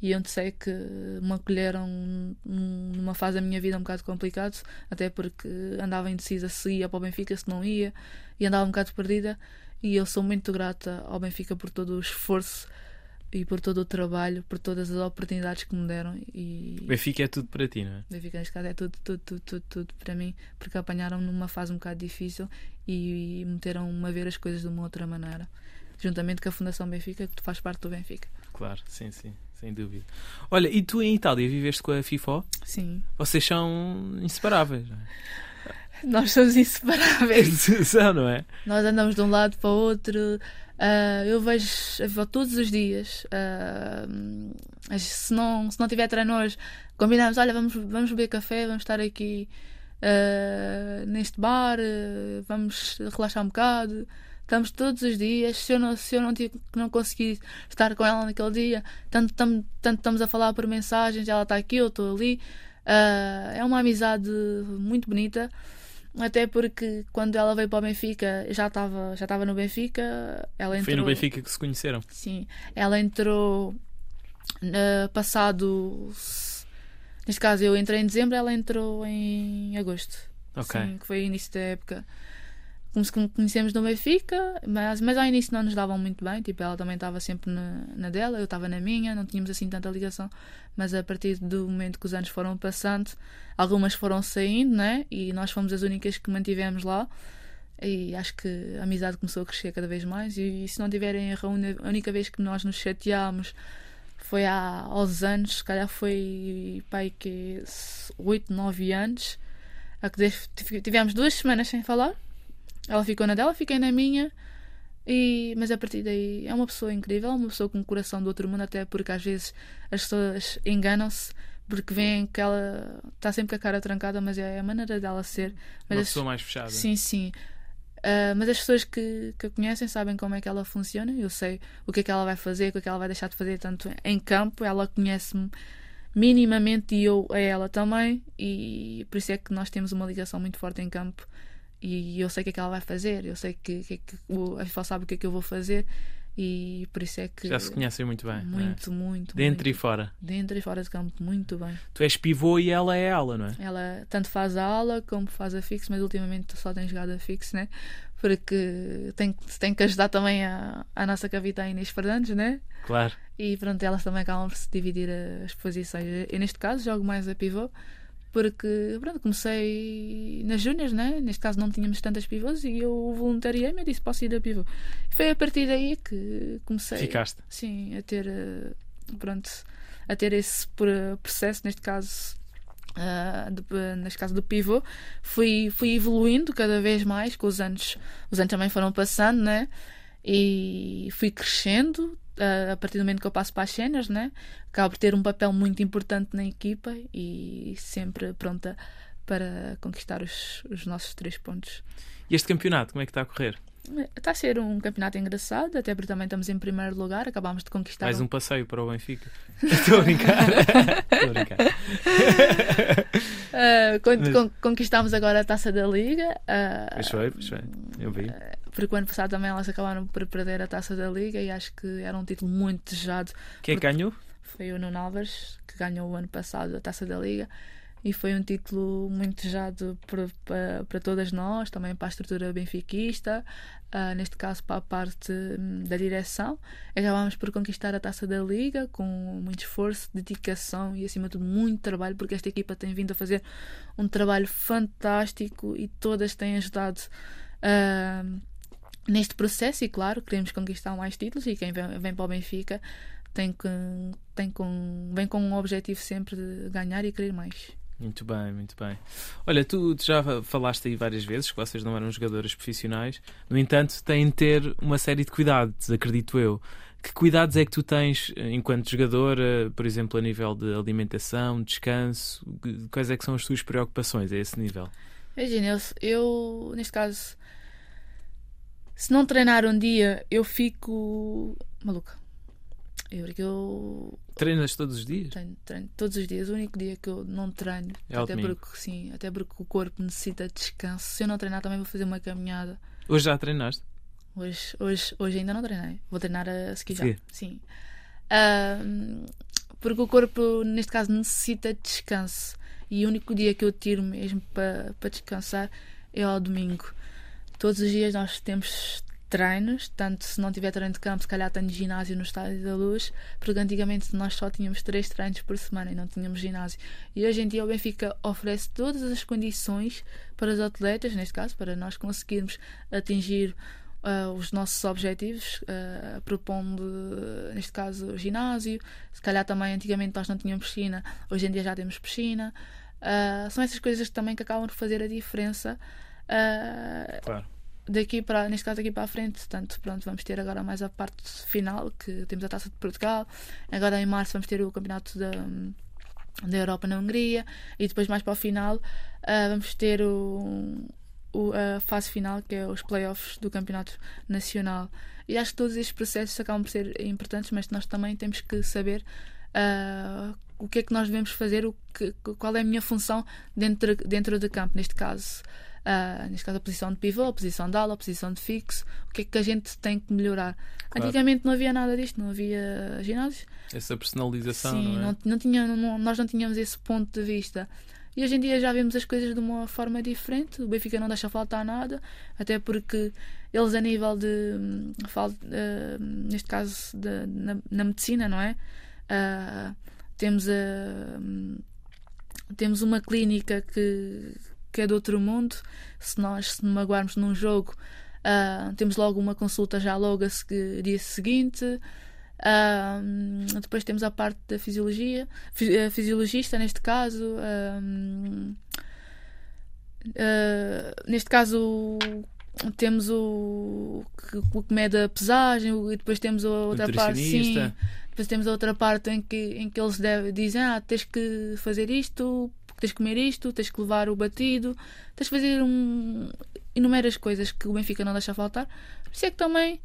e onde sei que me acolheram num- numa fase da minha vida um bocado complicado, até porque andava indecisa se ia para o Benfica, se não ia, e andava um bocado perdida. E eu sou muito grata ao Benfica por todo o esforço e por todo o trabalho, por todas as oportunidades que me deram. E Benfica é tudo para ti, não é? Benfica, neste caso, é tudo, tudo, tudo, tudo, tudo para mim, porque apanharam-me numa fase um bocado difícil e, e meteram-me a ver as coisas de uma outra maneira. Juntamente com a Fundação Benfica, que tu faz parte do Benfica. Claro, sim, sim, sem dúvida. Olha, e tu em Itália viveste com a FIFO? Sim. Vocês são inseparáveis, não é? Nós somos inseparáveis. São, não é? Nós andamos de um lado para o outro. Ah, eu vejo eu vou todos os dias. mas se, não, se não tiver treino hoje, combinamos: olha, vamos, vamos beber café, vamos estar aqui ah, neste bar, vamos relaxar um bocado. Estamos todos os dias. Se eu não, se eu não, tive, não conseguir estar com ela naquele dia, tanto, tam- tanto estamos a falar por mensagens, ela está aqui, eu estou ali. Ah, é uma amizade muito bonita. Até porque quando ela veio para o Benfica, já estava já estava no Benfica. Ela entrou, Foi no Benfica que se conheceram. Sim, ela entrou na passado. Neste caso, eu entrei em dezembro, ela entrou em agosto. Ok. Sim, que foi o início da época. Como conhecemos no Benfica, mas, mas ao início não nos davam muito bem, tipo, ela também estava sempre na, na dela, eu estava na minha, não tínhamos assim tanta ligação, mas a partir do momento que os anos foram passando, algumas foram saindo, né? E nós fomos as únicas que mantivemos lá. E acho que a amizade começou a crescer cada vez mais. E, e se não tiverem erro, a única vez que nós nos chateámos foi há, aos anos, se calhar foi pai que 8, 9 anos, a que tivemos duas semanas sem falar. Ela ficou na dela, fiquei na minha. E, mas a partir daí é uma pessoa incrível, uma pessoa com um coração do outro mundo, até porque às vezes as pessoas enganam-se porque veem que ela está sempre com a cara trancada, mas é a maneira dela ser. Mas uma as... pessoa mais fechada. Sim, sim. Uh, mas as pessoas que, que a conhecem sabem como é que ela funciona. Eu sei o que é que ela vai fazer, o que é que ela vai deixar de fazer, tanto em campo. Ela conhece-me minimamente e eu a ela também. E por isso é que nós temos uma ligação muito forte em campo. E eu sei o que é que ela vai fazer, eu sei que, que, que a FIFA sabe o que é que eu vou fazer. E por isso é que. Já se conhecem muito bem. Muito, é? muito. Dentro muito, e fora. Dentro e fora de campo, muito bem. Tu és pivô e ela é ala, não é? Ela tanto faz a ala como faz a fixo, mas ultimamente só tem jogado a fixo, né? Porque tem, tem que ajudar também a, a nossa capitã Inês Fernandes, né? Claro. E pronto, elas também acabam por se dividir as posições. Eu, neste caso, jogo mais a pivô porque pronto, comecei nas júniores, né? neste caso não tínhamos tantas pivôs e eu voluntariei-me e disse posso ir a pivô. E foi a partir daí que comecei Ficaste. Sim, a ter eh, pronto, a ter esse processo, neste caso Uh, de, neste caso do pivô, fui, fui evoluindo cada vez mais com os anos. Os anos também foram passando, né? E fui crescendo, a partir do momento que eu passo para as cenas, né? acabo por ter um papel muito importante na equipa e sempre pronta para conquistar os, os nossos três pontos. E este campeonato, como é que está a correr? Está a ser um campeonato engraçado, até porque também estamos em primeiro lugar, acabámos de conquistar. Mais um passeio para o Benfica. Estou a brincar. Estou a brincar. uh, quando Mas... conquistámos agora a taça da Liga. Uh, pois foi, pois foi. Eu vi. Uh, porque o ano passado também elas acabaram por perder a taça da Liga e acho que era um título muito desejado. Quem é que ganhou? Foi o Nuno Alves, que ganhou o ano passado a taça da Liga e foi um título muito desejado para todas nós, também para a estrutura benfiquista, uh, neste caso para a parte hum, da direção. Acabámos por conquistar a taça da Liga com muito esforço, dedicação e, acima de tudo, muito trabalho, porque esta equipa tem vindo a fazer um trabalho fantástico e todas têm ajudado. Uh, neste processo, e claro, queremos conquistar mais títulos. E quem vem, vem para o Benfica tem que, tem com, vem com um objetivo sempre de ganhar e querer mais. Muito bem, muito bem. Olha, tu, tu, já falaste aí várias vezes que vocês não eram jogadores profissionais, no entanto, têm de ter uma série de cuidados, acredito eu. Que cuidados é que tu tens eh, enquanto jogadora, por exemplo, a nível de alimentação, descanso? Quais é que são as tuas preocupações a esse nível? Imagina, eu, eu neste caso, se não treinar um dia, eu fico maluca. Eu, eu Treinas todos os dias? Treino, treino todos os dias. O único dia que eu não treino, é até porque sim, até porque o corpo necessita de descanso. Se eu não treinar, também vou fazer uma caminhada. Hoje já treinaste? Hoje, hoje, hoje ainda não treinei. Vou treinar a seguir já. Sim. Uh, porque o corpo, neste caso, necessita de descanso. E o único dia que eu tiro mesmo para, para descansar é ao domingo. Todos os dias nós temos treinos, tanto se não tiver treino de campo, se calhar tenho ginásio no Estádio da Luz, porque antigamente nós só tínhamos três treinos por semana e não tínhamos ginásio. E hoje em dia o Benfica oferece todas as condições para os atletas, neste caso, para nós conseguirmos atingir uh, os nossos objetivos, uh, propondo, neste caso, ginásio. Se calhar também antigamente nós não tínhamos piscina, hoje em dia já temos piscina. Uh, são essas coisas também que acabam por fazer a diferença. Uh, claro daqui para, neste caso aqui para a frente, portanto, pronto, vamos ter agora mais a parte final, que temos a Taça de Portugal, agora em março vamos ter o Campeonato da, da Europa na Hungria, e depois mais para o final uh, vamos ter o, o, a fase final, que é os playoffs do Campeonato Nacional. E acho que todos estes processos acabam por ser importantes, mas nós também temos que saber uh, o que é que nós devemos fazer, o que, qual é a minha função dentro, dentro de campo, neste caso uh, neste caso a posição de pivô, a posição de ala, a posição de fixo, o que é que a gente tem que melhorar. Claro. Antigamente não havia nada disto, não havia ginásios. Essa personalização, Sim, não, é? não, não tinha, não, nós não tínhamos esse ponto de vista. E hoje em dia já vemos as coisas de uma forma diferente. O Benfica não deixa faltar nada, até porque eles, a nível de. Uh, neste caso, de, na, na, medicina, não é? Uh, temos, a, temos uma clínica que, que é de outro mundo. Se nós se magoarmos num jogo, uh, temos logo uma consulta já logo a dia seguinte. Uh, depois temos a parte da fisiologia, a fisiologista neste caso. Uh, uh, neste caso temos o, o que mede a pesagem e depois temos a outra parte sim, depois temos a outra parte em que, em que eles deve, dizem ah, tens que fazer isto tens que comer isto, tens que levar o batido tens que fazer um, inúmeras coisas que o Benfica não deixa faltar por isso é que também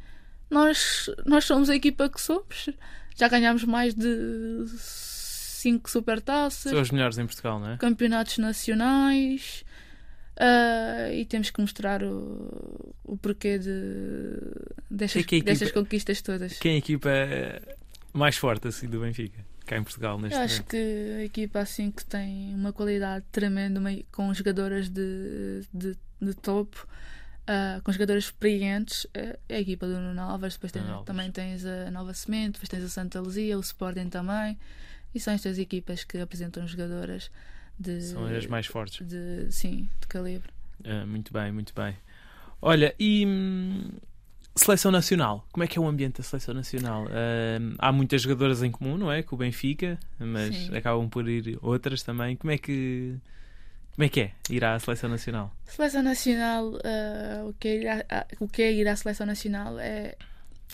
nós, nós somos a equipa que somos. Já ganhámos mais de cinco supertaças. São os melhores em Portugal, não é? Campeonatos nacionais. Uh, e temos que mostrar o, o porquê de, destas, é equipa, destas conquistas todas. Quem é a equipa mais forte assim, do Benfica? Cá em Portugal, neste Eu acho momento. que a equipa assim que tem uma qualidade tremenda, com jogadoras de, de, de topo uh, com jogadores experientes, uh, é a equipa do Nuno Alves, depois tens, também tens a Nova Semente, depois tens a Santa Luzia, o Sporting também, e são estas equipas que apresentam jogadoras de. São as mais fortes. De, sim, de calibre. Uh, muito bem, muito bem. Olha, e. Seleção Nacional, como é que é o ambiente da Seleção Nacional? Uh, há muitas jogadoras em comum, não é? Com o Benfica, mas Sim. acabam por ir outras também. Como é que como é que é ir à seleção nacional? Seleção nacional, uh, o, que é ir à, o que é ir à seleção nacional é,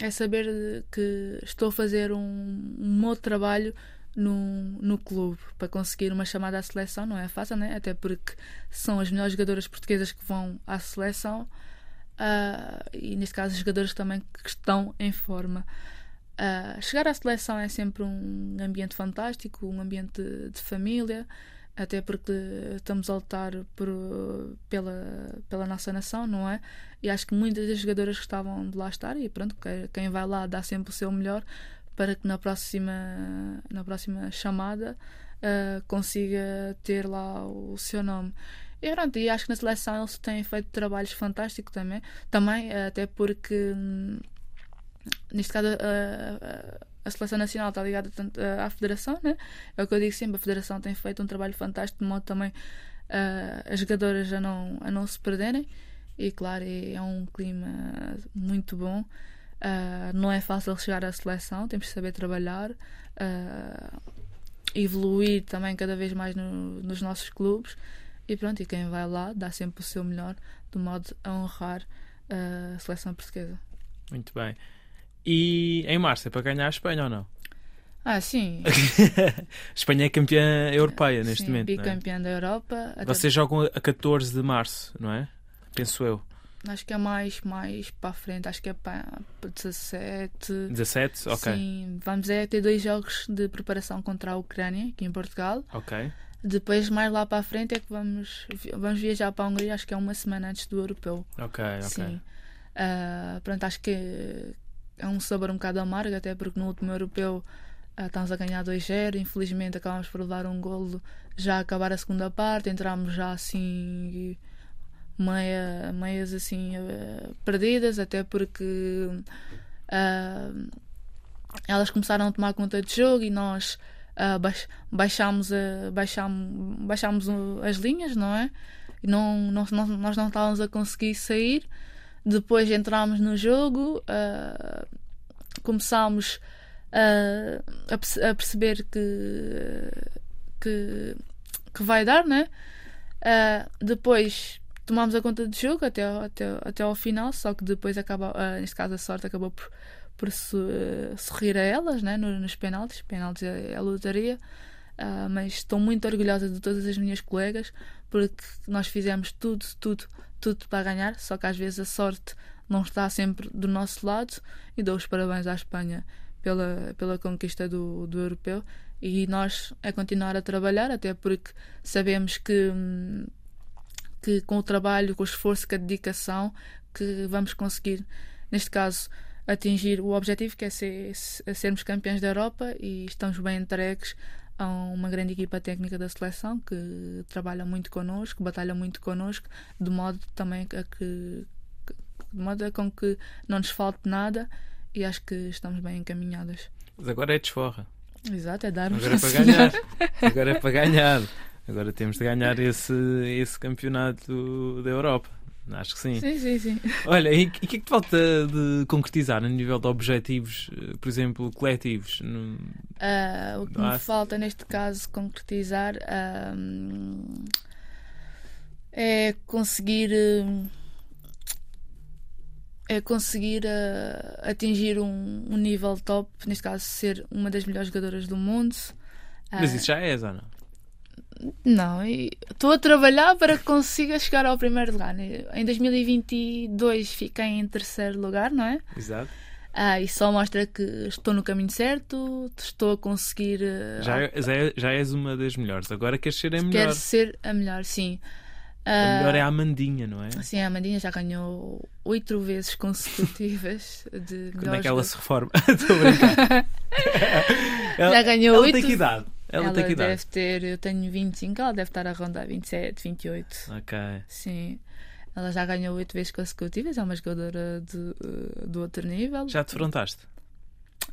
é saber que estou a fazer um, um outro trabalho no, no clube para conseguir uma chamada à seleção. Não é fácil, né? até porque são as melhores jogadoras portuguesas que vão à seleção uh, e, neste caso, jogadoras também que estão em forma. Uh, chegar à seleção é sempre um ambiente fantástico, um ambiente de, de família até porque estamos a lutar por, pela, pela nossa nação, não é? E acho que muitas das jogadoras gostavam de lá estar e pronto, quem vai lá dá sempre o seu melhor para que na próxima, na próxima chamada uh, consiga ter lá o seu nome. E, pronto, e acho que na seleção eles têm feito trabalhos fantásticos também, também até porque hum, neste caso uh, a seleção nacional está ligada tanto à federação, né? é o que eu digo sempre, a federação tem feito um trabalho fantástico de modo também uh, as jogadoras a não, a não se perderem e claro, é, é um clima muito bom. Uh, não é fácil chegar à seleção, temos que saber trabalhar, uh, evoluir também cada vez mais no, nos nossos clubes e pronto, e quem vai lá dá sempre o seu melhor de modo a honrar a seleção portuguesa. Muito bem. E em março é para ganhar a Espanha ou não? Ah, sim. Espanha é campeã europeia neste sim, momento. Bicampeã é? da Europa. Vocês jogam a 14 de março, não é? Penso eu. Acho que é mais, mais para a frente, acho que é para 17. 17? Ok. Sim, vamos é ter dois jogos de preparação contra a Ucrânia, aqui em Portugal. Ok. Depois, mais lá para a frente, é que vamos, vamos viajar para a Hungria, acho que é uma semana antes do europeu. Ok, ok. Sim. Uh, pronto, acho que é um sabor um bocado amargo, até porque no último europeu uh, estávamos a ganhar 2-0. Infelizmente acabámos por levar um golo já a acabar a segunda parte. Entramos já assim meia, meias assim uh, perdidas, até porque elas começaram a tomar conta de jogo e nós uh, baix, baixámos, baixámos, baixámos as linhas, não é? E não, não, nós não estávamos a conseguir sair. Depois entramos no jogo, uh, começámos uh, a, a, perceber que, que, que, vai dar, né? Uh, depois tomámos a conta do jogo até, até, até ao final, só que depois acaba, neste caso a sorte acabou por, por sorrir a elas né? nos, penaltis. Penaltis é, é lotaria. Uh, mas estou muito orgulhosa de todas as minhas colegas porque nós fizemos tudo, tudo, tudo para ganhar, só que às vezes a sorte não está sempre do nosso lado e dou os parabéns à Espanha pela, pela conquista do, do europeu e nós é continuar a trabalhar, até porque sabemos que, que com o trabalho, com o esforço, com a dedicação, que vamos conseguir, neste caso, atingir o objetivo que é ser, sermos campeões da Europa e estamos bem entregues Há uma grande equipa técnica da seleção que trabalha muito connosco, batalha muito connosco, de modo também a que de modo a com que não nos falte nada e acho que estamos bem encaminhadas. Mas agora é desforra. Exato, é darmos Agora é para ganhar. Agora é para ganhar. Agora temos de ganhar esse, esse campeonato da Europa. Acho que sim. Sim, sim, sim. Olha, e o que é que te falta de concretizar a nível de objetivos, eh, por exemplo, coletivos? No- Ah, o que Ah, me sim. falta neste caso concretizar ah, é conseguir ah, é conseguir ah, atingir um, um nível top, neste caso ser uma das melhores jogadoras do mundo. Mas Ah, isso já és, ou não? Não, estou a trabalhar para que consiga chegar ao primeiro lugar. Em 2022 fiquei em terceiro lugar, não é? Exato. Ah, isso só mostra que estou no caminho certo, estou a conseguir. ah, Já, já, é- já és uma das melhores. Agora queres ser a melhor. Quero ser a melhor, sim. A melhor é Ah, a Amandinha, não é? Sim, a Amandinha já ganhou oito vezes consecutivas de Quando é que ela se reforma? Estou a brincar. Já ganhou ela oito. tem que idade? Ela, Ela tem que deve ter, eu tenho 25, ela deve estar a rondar 27, 28. Ok. Sim. Ela já ganhou oito vezes consecutivas, é uma jogadora de, eh, do outro nível. Já te defrontaste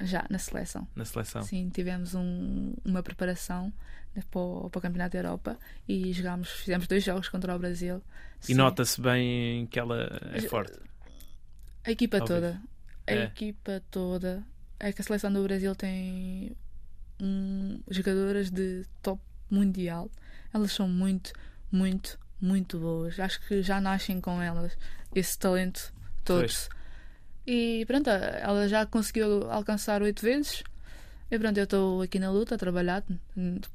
Já, na seleção. na seleção? Sim, tivemos um- uma preparação né, para o, para o Campeonato da Europa e jogámos, fizemos dois jogos contra o Brasil. E nota-se bem que ela é forte. A equipa Óbvio. toda. A É. equipa toda. É que a seleção do Brasil tem um, jogadoras de top mundial. Elas são muito, muito, muito boas. Acho que já nascem com elas esse talento todos. E pronto, ela já conseguiu alcançar oito vezes. E pronto, eu estou aqui na luta a trabalhar,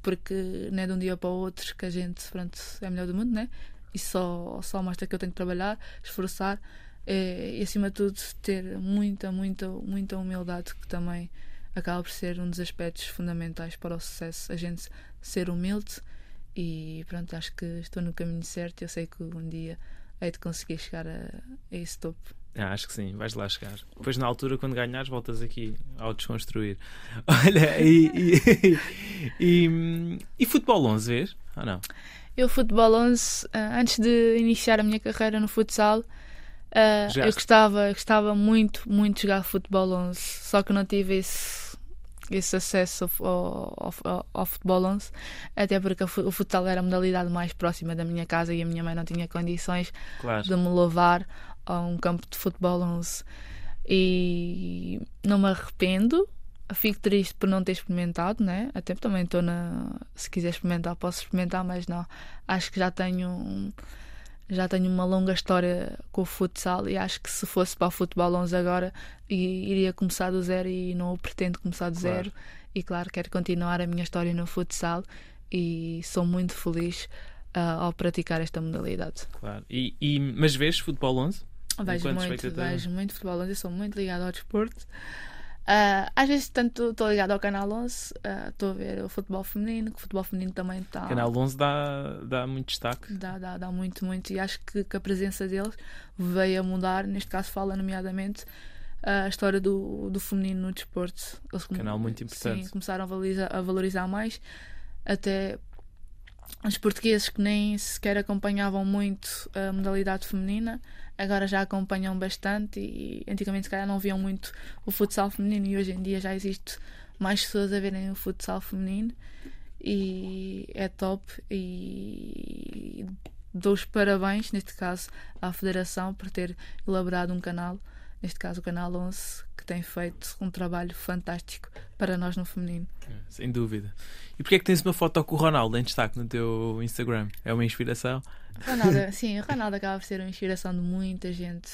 porque não é de um dia para o outro que a gente pronto, é melhor do mundo, né? E só, só mostra que eu tenho que trabalhar, esforçar eh, e acima de tudo ter muita, muita, muita humildade, que também acaba por ser um dos aspectos fundamentais para o sucesso. A gente ser humilde e pronto, acho que estou no caminho certo. Eu sei que um dia hei de conseguir chegar a, a esse topo. Ah, acho que sim, vais lá chegar. Depois, na altura, quando ganhares, voltas aqui ao desconstruir. Olha, e, e, e, e futebol 11 vês? Ou não? Eu, futebol 11, ah, antes de iniciar a minha carreira no futsal, ah, eu gostava, gostava muito, muito de jogar futebol 11, só que não tive esse, esse acesso ao, ao, ao, futebol 11, até porque o futsal era a modalidade mais próxima da minha casa e a minha mãe não tinha condições Claro. de me levar a um campo de futebol 11. E não me arrependo. Fico triste por não ter experimentado, né? Até também estou na. Se quiser experimentar, posso experimentar, mas não. Acho que já tenho. um- Já tenho uma longa história com o futsal e acho que se fosse para o futebol 11 agora iria começar do zero e não pretendo começar do Claro. zero. E claro, quero continuar a minha história no futsal e sou muito feliz ah, ao praticar esta modalidade. claro. E, e, mas vês futebol 11? Vejo muito, vejo muito futebol 11, eu sou muito ligado ao desporto. Ah, às vezes tanto estou ligado ao Canal 11, ah, estou a ver o futebol feminino, que o futebol feminino também está... Canal 11 dá, dá muito destaque. Dá, dá, dá muito, muito. E acho que, que a presença deles veio a mudar. Neste caso, fala nomeadamente a história do, do feminino no desporto. Eles Canal muito importante. Sim, começaram a valorizar, a valorizar mais. Até os portugueses que nem sequer acompanhavam muito a modalidade feminina, agora já acompanham bastante. E antigamente, se calhar, não viam muito o futsal feminino. E hoje em dia já existe mais pessoas a verem o futsal feminino e é top e dou os parabéns, neste caso, à Federação por ter elaborado um canal, neste caso o Canal 11, que tem feito um trabalho fantástico para nós no feminino. Sem dúvida. E porquê é que tens uma foto com o Ronaldo em destaque no teu Instagram? É uma inspiração? Ronaldo, sim, o Ronaldo acaba por ser uma inspiração de muita gente.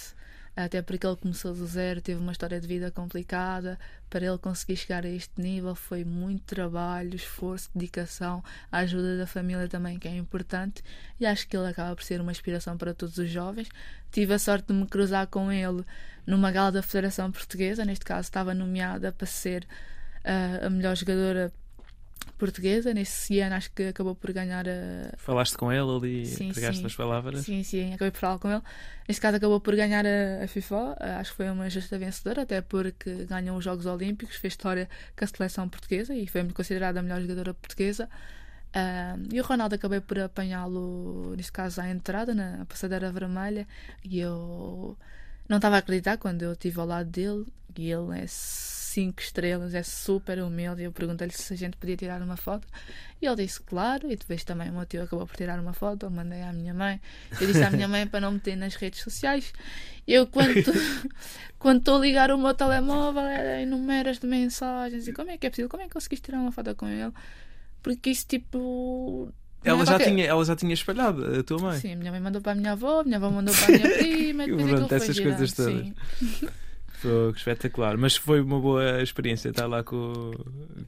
Até porque ele começou do zero, teve uma história de vida complicada. Para ele conseguir chegar a este nível foi muito trabalho, esforço, dedicação, a ajuda da família também, que é importante. E acho que ele acaba por ser uma inspiração para todos os jovens. Tive a sorte de me cruzar com ele numa gala da Federação Portuguesa. Neste caso, estava nomeada para ser ah, a melhor jogadora portuguesa. Nesse ano acho que acabou por ganhar a. Falaste com ele ali, Sim, entregaste sim. as palavras? Sim, sim, acabei por falar com ele. Neste caso acabou por ganhar a, a FIFA. Acho que foi uma justa vencedora, até porque ganhou os Jogos Olímpicos, fez história com a seleção portuguesa e foi considerada a melhor jogadora portuguesa. Ah, e o Ronaldo acabei por apanhá-lo, neste caso, à entrada, na passadeira vermelha, e eu não estava a acreditar quando eu estive ao lado dele. E ele é cinco estrelas, é super humilde. e Eu perguntei-lhe se a gente podia tirar uma foto, e ele disse claro. E depois também o meu tio acabou por tirar uma foto. Eu mandei à minha mãe, eu disse à minha mãe para não meter nas redes sociais. Eu, quando estou a ligar o meu telemóvel, era enumeras de mensagens, e como é que é possível? Como é que conseguiste tirar uma foto com ele? Porque isso, tipo. não Ela é já, qualquer- tinha, ela já tinha espalhado, a tua mãe. Sim, a minha mãe mandou para a minha avó, a minha avó mandou para a minha prima, depois pronto, essas coisas todas. Foi espetacular. Mas foi uma boa experiência estar lá com,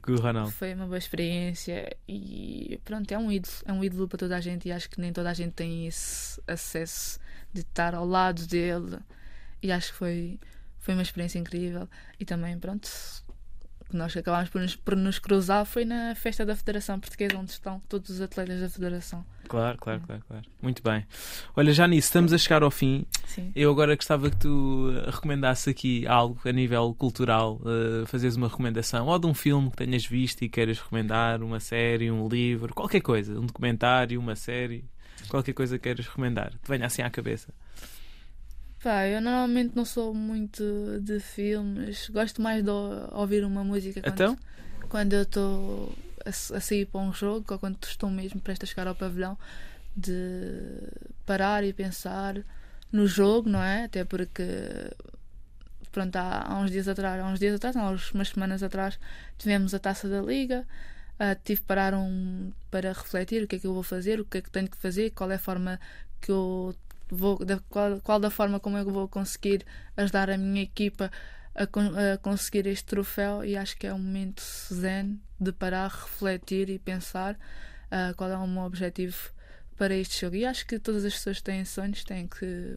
com o Ronaldo. Foi uma boa experiência e pronto, é um ídolo, é um ídolo para toda a gente e acho que nem toda a gente tem esse acesso de estar ao lado dele e acho que foi, foi uma experiência incrível e também pronto, nós acabámos por nos, por nos cruzar foi na festa da Federação Portuguesa onde estão todos os atletas da Federação. Claro, claro, claro, claro. Muito bem. Olha, já nisso, estamos a chegar ao fim. Sim. Eu agora gostava que tu eh, recomendasse aqui algo a nível cultural, eh, fazeres uma recomendação, ou de um filme que tenhas visto e queiras recomendar, uma série, um livro, qualquer coisa, um documentário, uma série, qualquer coisa que queiras recomendar, que venha assim à cabeça. Pá, eu normalmente não sou muito de filmes, gosto mais de ou- ouvir uma música quando, Então? quando eu estou a, a sair para um jogo ou quando estou mesmo prestes a chegar ao pavilhão, de parar e pensar no jogo, não é? Até porque pronto, há, há uns dias atrás, há uns dias atrás, há umas semanas atrás, tivemos a taça da Liga. ah, tive que parar um, para refletir o que é que eu vou fazer, o que é que tenho que fazer, qual é a forma que eu vou, da, qual, qual da forma como eu vou conseguir ajudar a minha equipa a, a conseguir este troféu e acho que é um momento zen de parar, refletir e pensar ah, qual é o meu objetivo para este jogo. E acho que todas as pessoas que têm sonhos têm que,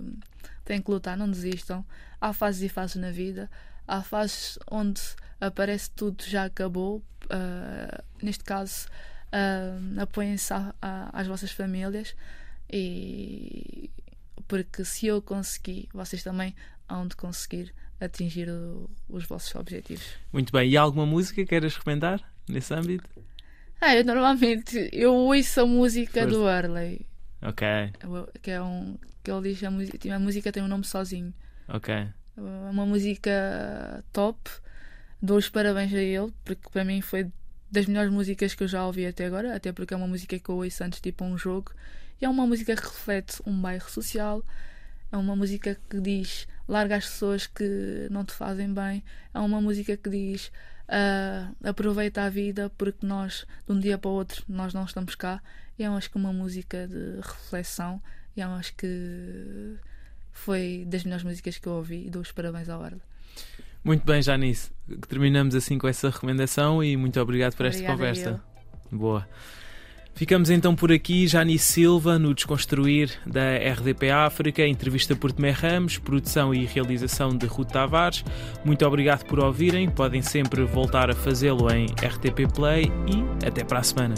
têm que lutar, não desistam. Há fases e fases na vida, há fases onde aparece tudo já acabou. ah, neste caso, ah, apoiem-se às vossas famílias e porque se eu consegui, vocês também hão de conseguir atingir o- os vossos objetivos. Muito bem. E alguma música que queiras recomendar nesse âmbito? Ah, eu normalmente eu ouço a música Força. do Early, Ok, que é um que ele diz a música, a música tem um nome sozinho. ok. É uma música top. Dou os parabéns a ele, porque para mim foi das melhores músicas que eu já ouvi até agora, até porque é uma música que eu ouço antes para um jogo. E é uma música que reflete um bairro social, é uma música que diz larga as pessoas que não te fazem bem, é uma música que diz ah, aproveita a vida porque nós, de um dia para o outro, nós não estamos cá. E é acho que uma música de reflexão, e eu acho que foi das melhores músicas que eu ouvi e dou os parabéns ao Arda. Muito bem, Janice. Terminamos assim com essa recomendação e muito obrigado por esta Obrigada conversa. Boa. Ficamos então por aqui, Janice Silva, no Desconstruir da RDP África, entrevista por Tomé Ramos, produção e realização de Ruth Tavares. Muito obrigado por ouvirem, podem sempre voltar a fazê-lo em RTP Play e até para a semana.